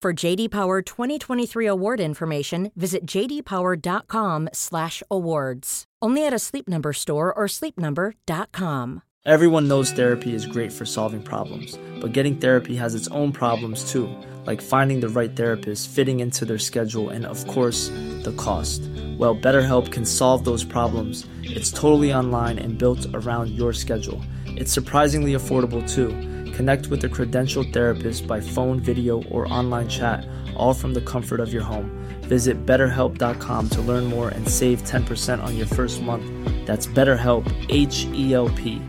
For JD Power 2023 award information, visit jdpower.com/awards. Only at a Sleep Number store or sleepnumber.com. Everyone knows therapy is great for solving problems, but getting therapy has its own problems too, like finding the right therapist, fitting into their schedule, and of course, the cost. Well, BetterHelp can solve those problems. It's totally online and built around your schedule. It's surprisingly affordable too. Connect with a credentialed therapist by phone, video, or online chat, all from the comfort of your home. Visit betterhelp.com to learn more and save 10% on your first month. That's BetterHelp, H E L P.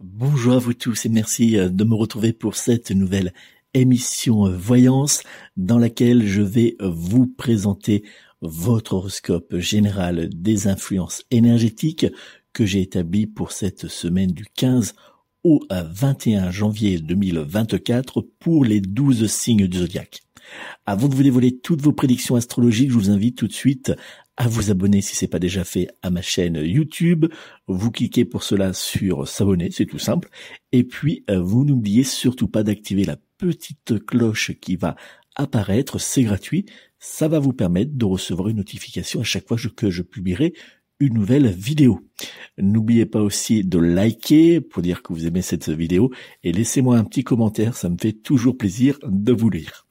Bonjour à vous tous et merci euh, de me retrouver pour cette nouvelle émission euh, Voyance dans laquelle je vais euh, vous présenter votre horoscope général des influences énergétiques que j'ai établi pour cette semaine du 15 au 21 janvier 2024 pour les 12 signes du zodiaque. Avant de vous dévoiler toutes vos prédictions astrologiques, je vous invite tout de suite à vous abonner si c'est pas déjà fait à ma chaîne YouTube. Vous cliquez pour cela sur s'abonner, c'est tout simple. Et puis, euh, vous n'oubliez surtout pas d'activer la petite cloche qui va apparaître, c'est gratuit. Ça va vous permettre de recevoir une notification à chaque fois que je publierai une nouvelle vidéo. N'oubliez pas aussi de liker pour dire que vous aimez cette vidéo et laissez-moi un petit commentaire, ça me fait toujours plaisir de vous lire.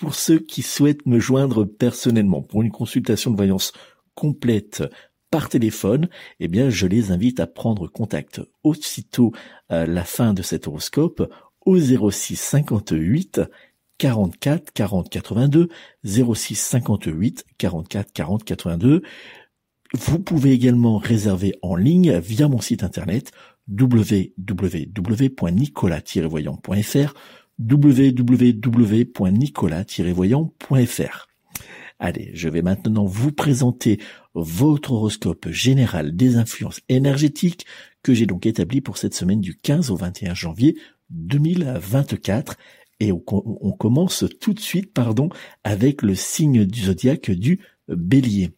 Pour ceux qui souhaitent me joindre personnellement pour une consultation de voyance complète par téléphone, eh bien, je les invite à prendre contact aussitôt à la fin de cet horoscope au 06 58 44 40 82 06 58 44 40 82. Vous pouvez également réserver en ligne via mon site internet www.nicolas-voyant.fr www.nicolas-voyant.fr. Allez, je vais maintenant vous présenter votre horoscope général des influences énergétiques que j'ai donc établi pour cette semaine du 15 au 21 janvier 2024. Et on, commence tout de suite, pardon, avec le signe du zodiaque du bélier.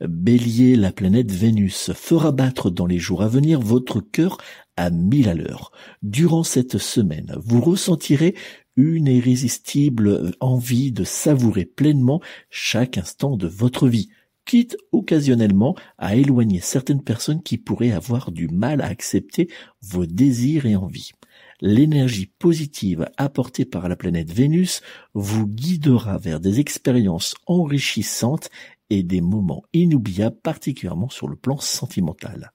Bélier, la planète Vénus fera battre dans les jours à venir votre cœur à mille à l'heure. Durant cette semaine, vous ressentirez une irrésistible envie de savourer pleinement chaque instant de votre vie, quitte occasionnellement à éloigner certaines personnes qui pourraient avoir du mal à accepter vos désirs et envies. L'énergie positive apportée par la planète Vénus vous guidera vers des expériences enrichissantes et des moments inoubliables particulièrement sur le plan sentimental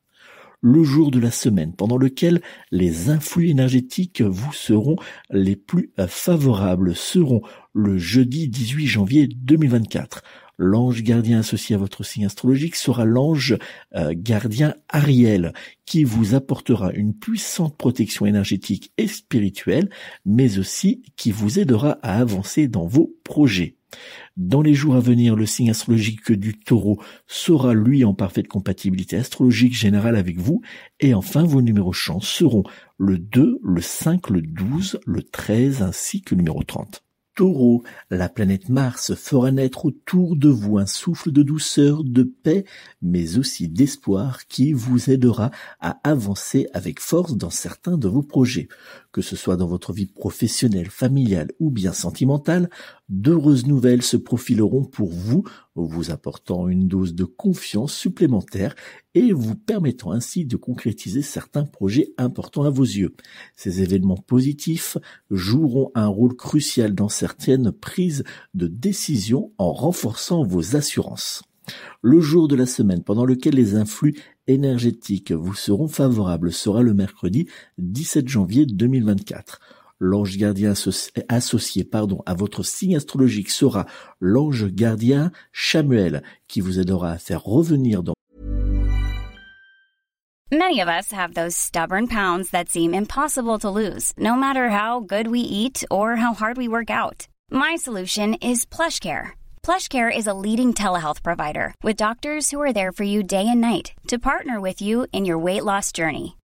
le jour de la semaine pendant lequel les influx énergétiques vous seront les plus favorables seront le jeudi 18 janvier 2024. L'ange gardien associé à votre signe astrologique sera l'ange euh, gardien Ariel, qui vous apportera une puissante protection énergétique et spirituelle, mais aussi qui vous aidera à avancer dans vos projets. Dans les jours à venir, le signe astrologique du taureau sera lui en parfaite compatibilité astrologique générale avec vous. Et enfin, vos numéros chance seront le 2, le 5, le 12, le 13 ainsi que le numéro 30. Taureau, la planète Mars fera naître autour de vous un souffle de douceur, de paix, mais aussi d'espoir qui vous aidera à avancer avec force dans certains de vos projets. Que ce soit dans votre vie professionnelle, familiale ou bien sentimentale, D'heureuses nouvelles se profileront pour vous, vous apportant une dose de confiance supplémentaire et vous permettant ainsi de concrétiser certains projets importants à vos yeux. Ces événements positifs joueront un rôle crucial dans certaines prises de décision en renforçant vos assurances. Le jour de la semaine pendant lequel les influx énergétiques vous seront favorables sera le mercredi 17 janvier 2024. L'ange gardien associé pardon, à votre signe astrologique sera l'ange gardien Chamuel qui vous aidera à faire revenir dans Many of us have those stubborn pounds that seem impossible to lose, no matter how good we eat or how hard we work out. My solution is PlushCare. PlushCare is a leading telehealth provider with doctors who are there for you day and night to partner with you in your weight loss journey.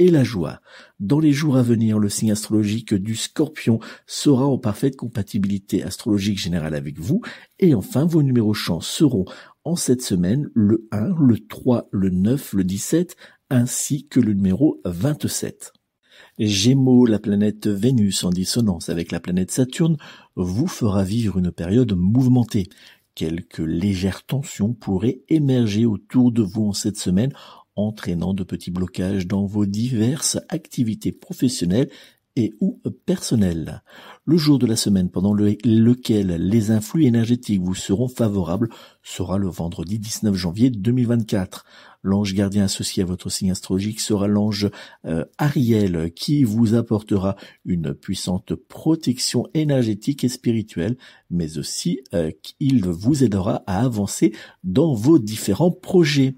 et la joie. Dans les jours à venir, le signe astrologique du scorpion sera en parfaite compatibilité astrologique générale avec vous. Et enfin, vos numéros chance seront en cette semaine le 1, le 3, le 9, le 17, ainsi que le numéro 27. Gémeaux, la planète Vénus en dissonance avec la planète Saturne vous fera vivre une période mouvementée. Quelques légères tensions pourraient émerger autour de vous en cette semaine entraînant de petits blocages dans vos diverses activités professionnelles et ou personnelles. Le jour de la semaine pendant lequel les influx énergétiques vous seront favorables sera le vendredi 19 janvier 2024. L'ange gardien associé à votre signe astrologique sera l'ange euh, Ariel qui vous apportera une puissante protection énergétique et spirituelle, mais aussi euh, il vous aidera à avancer dans vos différents projets.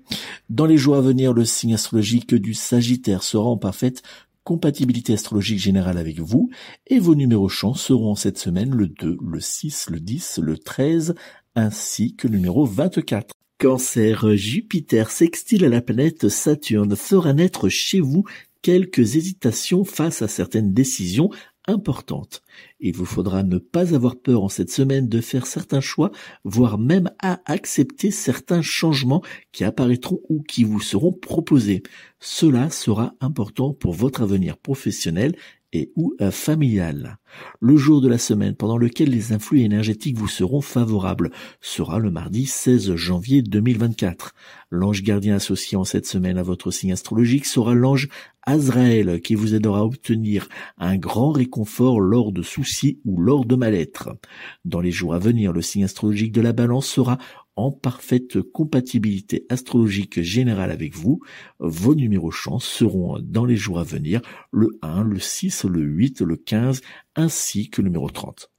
Dans les jours à venir, le signe astrologique du Sagittaire sera en parfaite compatibilité astrologique générale avec vous et vos numéros chance seront cette semaine le 2, le 6, le 10, le 13 ainsi que le numéro 24. Cancer, Jupiter sextile à la planète Saturne fera naître chez vous quelques hésitations face à certaines décisions importantes. Il vous faudra ne pas avoir peur en cette semaine de faire certains choix, voire même à accepter certains changements qui apparaîtront ou qui vous seront proposés. Cela sera important pour votre avenir professionnel et ou familial. Le jour de la semaine pendant lequel les influx énergétiques vous seront favorables sera le mardi 16 janvier 2024. L'ange gardien associé en cette semaine à votre signe astrologique sera l'ange Azraël qui vous aidera à obtenir un grand réconfort lors de soucis ou lors de mal-être. Dans les jours à venir, le signe astrologique de la balance sera en parfaite compatibilité astrologique générale avec vous. Vos numéros chance seront dans les jours à venir le 1, le 6, le 8, le 15 ainsi que le numéro 30.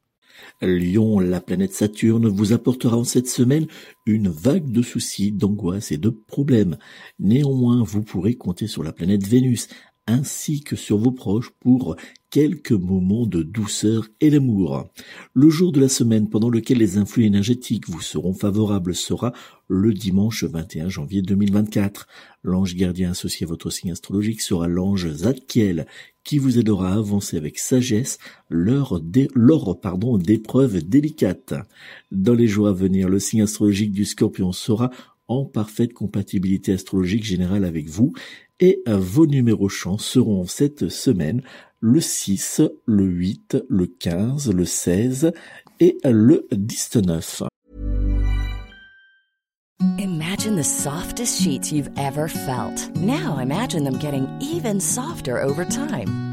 Lion, la planète Saturne, vous apportera en cette semaine une vague de soucis, d'angoisses et de problèmes. Néanmoins, vous pourrez compter sur la planète Vénus ainsi que sur vos proches pour quelques moments de douceur et d'amour. Le jour de la semaine pendant lequel les influx énergétiques vous seront favorables sera le dimanche 21 janvier 2024. L'ange gardien associé à votre signe astrologique sera l'ange Zadkiel qui vous aidera à avancer avec sagesse lors d'épreuves délicates. Dans les jours à venir, le signe astrologique du scorpion sera en parfaite compatibilité astrologique générale avec vous et vos numéros chance seront cette semaine le 6, le 8, le 15, le 16 et le 19. Imagine the softest sheets you've ever felt. Now imagine them getting even softer over time.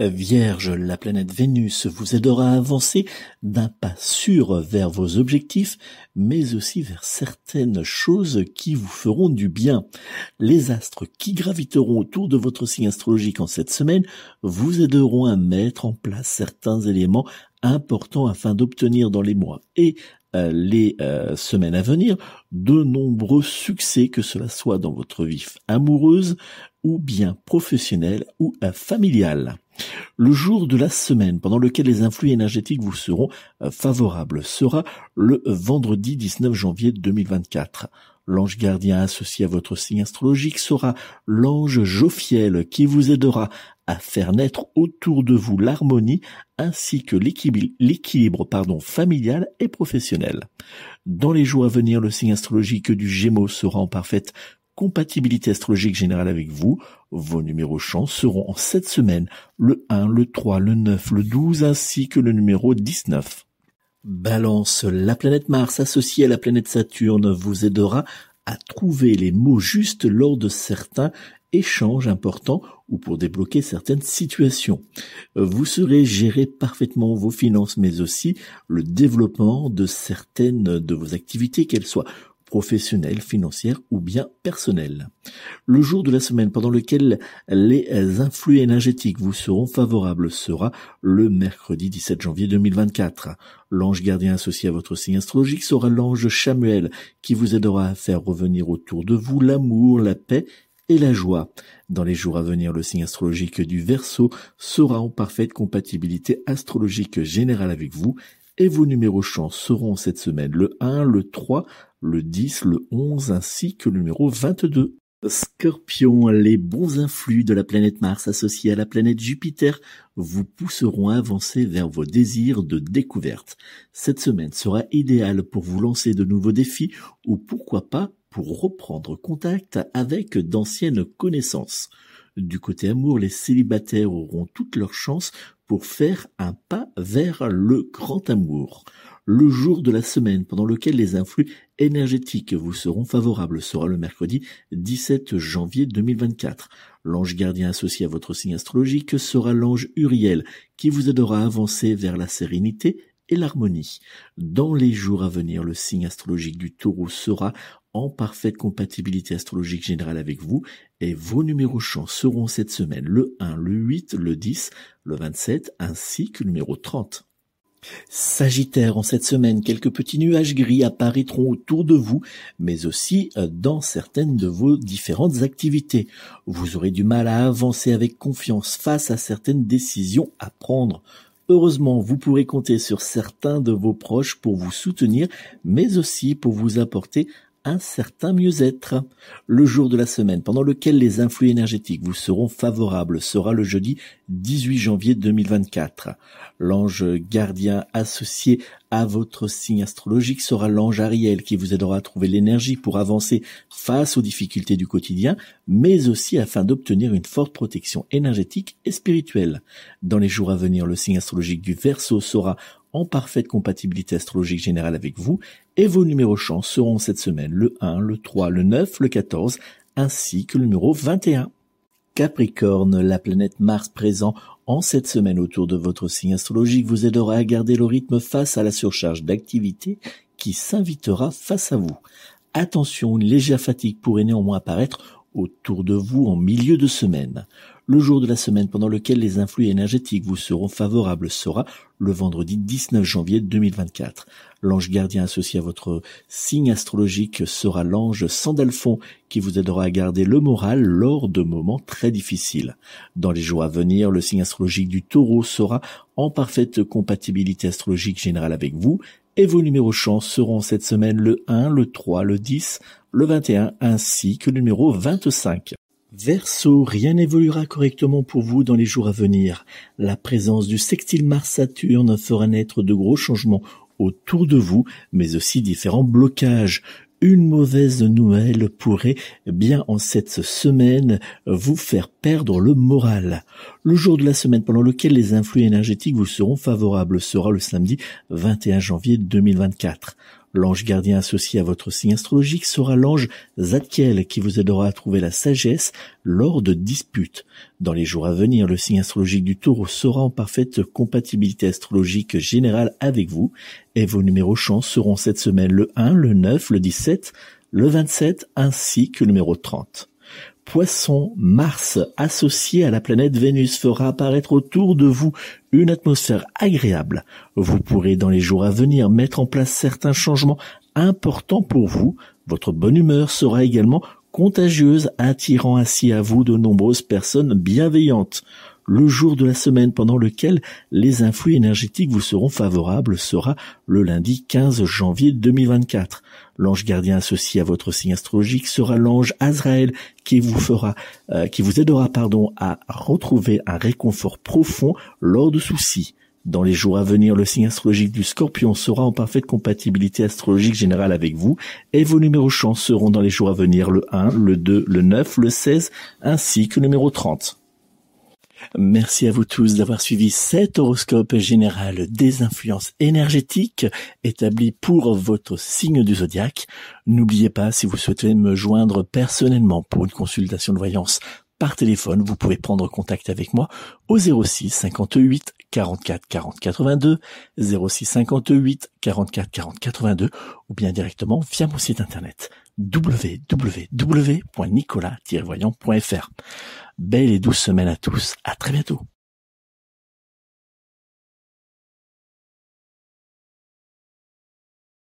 Vierge, la planète Vénus vous aidera à avancer d'un pas sûr vers vos objectifs, mais aussi vers certaines choses qui vous feront du bien. Les astres qui graviteront autour de votre signe astrologique en cette semaine vous aideront à mettre en place certains éléments importants afin d'obtenir dans les mois et euh, les euh, semaines à venir de nombreux succès, que cela soit dans votre vie amoureuse ou bien professionnelle ou euh, familiale. Le jour de la semaine pendant lequel les influx énergétiques vous seront favorables sera le vendredi 19 janvier 2024. L'ange gardien associé à votre signe astrologique sera l'ange Jophiel qui vous aidera à faire naître autour de vous l'harmonie ainsi que l'équilibre familial et professionnel. Dans les jours à venir, le signe astrologique du Gémeaux sera en parfaite compatibilité astrologique générale avec vous. Vos numéros chance seront en cette semaine le 1, le 3, le 9, le 12 ainsi que le numéro 19. Balance, la planète Mars associée à la planète Saturne vous aidera à trouver les mots justes lors de certains échanges importants ou pour débloquer certaines situations. Vous serez gérer parfaitement vos finances mais aussi le développement de certaines de vos activités, qu'elles soient professionnelle, financière ou bien personnelle. Le jour de la semaine pendant lequel les influx énergétiques vous seront favorables sera le mercredi 17 janvier 2024. L'ange gardien associé à votre signe astrologique sera l'ange Chamuel qui vous aidera à faire revenir autour de vous l'amour, la paix et la joie. Dans les jours à venir, le signe astrologique du Verseau sera en parfaite compatibilité astrologique générale avec vous et vos numéros chance seront cette semaine le 1, le 3, le 10, le 11 ainsi que le numéro 22. Scorpion, les bons influx de la planète Mars associés à la planète Jupiter vous pousseront à avancer vers vos désirs de découverte. Cette semaine sera idéale pour vous lancer de nouveaux défis ou pourquoi pas pour reprendre contact avec d'anciennes connaissances. Du côté amour, les célibataires auront toutes leurs chances pour faire un pas vers le grand amour. Le jour de la semaine pendant lequel les influx énergétiques vous seront favorables sera le mercredi 17 janvier 2024. L'ange gardien associé à votre signe astrologique sera l'ange Uriel qui vous aidera à avancer vers la sérénité et l'harmonie. Dans les jours à venir, le signe astrologique du taureau sera en parfaite compatibilité astrologique générale avec vous et vos numéros chants seront cette semaine le 1, le 8, le 10, le 27 ainsi que le numéro 30. Sagittaire, en cette semaine, quelques petits nuages gris apparaîtront autour de vous, mais aussi euh, dans certaines de vos différentes activités. Vous aurez du mal à avancer avec confiance face à certaines décisions à prendre. Heureusement, vous pourrez compter sur certains de vos proches pour vous soutenir, mais aussi pour vous apporter un certain mieux-être. Le jour de la semaine pendant lequel les influx énergétiques vous seront favorables sera le jeudi 18 janvier 2024. L'ange gardien associé à votre signe astrologique sera l'ange Ariel qui vous aidera à trouver l'énergie pour avancer face aux difficultés du quotidien, mais aussi afin d'obtenir une forte protection énergétique et spirituelle. Dans les jours à venir, le signe astrologique du Verseau sera en parfaite compatibilité astrologique générale avec vous et vos numéros chance seront cette semaine le 1, le 3, le 9, le 14 ainsi que le numéro 21. Capricorne, la planète Mars présent en cette semaine autour de votre signe astrologique vous aidera à garder le rythme face à la surcharge d'activité qui s'invitera face à vous. Attention, une légère fatigue pourrait néanmoins apparaître autour de vous en milieu de semaine. Le jour de la semaine pendant lequel les influx énergétiques vous seront favorables sera le vendredi 19 janvier 2024. L'ange gardien associé à votre signe astrologique sera l'ange Sandalphon qui vous aidera à garder le moral lors de moments très difficiles. Dans les jours à venir, le signe astrologique du taureau sera en parfaite compatibilité astrologique générale avec vous et vos numéros chance seront cette semaine le 1, le 3, le 10, le 21 ainsi que le numéro 25. Verseau, rien n'évoluera correctement pour vous dans les jours à venir. La présence du sextile Mars-Saturne fera naître de gros changements autour de vous, mais aussi différents blocages. Une mauvaise nouvelle pourrait bien en cette semaine vous faire perdre le moral. Le jour de la semaine pendant lequel les influx énergétiques vous seront favorables sera le samedi 21 janvier 2024. L'ange gardien associé à votre signe astrologique sera l'ange Zadkiel qui vous aidera à trouver la sagesse lors de disputes. Dans les jours à venir, le signe astrologique du taureau sera en parfaite compatibilité astrologique générale avec vous et vos numéros chance seront cette semaine le 1, le 9, le 17, le 27 ainsi que le numéro 30. Poisson, Mars associé à la planète Vénus fera apparaître autour de vous une atmosphère agréable. Vous pourrez dans les jours à venir mettre en place certains changements importants pour vous. Votre bonne humeur sera également contagieuse, attirant ainsi à vous de nombreuses personnes bienveillantes. Le jour de la semaine pendant lequel les influx énergétiques vous seront favorables sera le lundi 15 janvier 2024. L'ange gardien associé à votre signe astrologique sera l'ange Azraël qui vous fera, euh, qui vous aidera, pardon, à retrouver un réconfort profond lors de soucis. Dans les jours à venir, le signe astrologique du scorpion sera en parfaite compatibilité astrologique générale avec vous et vos numéros chance seront dans les jours à venir le 1, le 2, le 9, le 16 ainsi que le numéro 30. Merci à vous tous d'avoir suivi cet horoscope général des influences énergétiques établi pour votre signe du zodiaque. N'oubliez pas, si vous souhaitez me joindre personnellement pour une consultation de voyance par téléphone, vous pouvez prendre contact avec moi au 06 58 44 40 82, 06 58 44 40 82 ou bien directement via mon site internet www.nicolas-voyant.fr. Belle et douce semaine à tous. À très bientôt.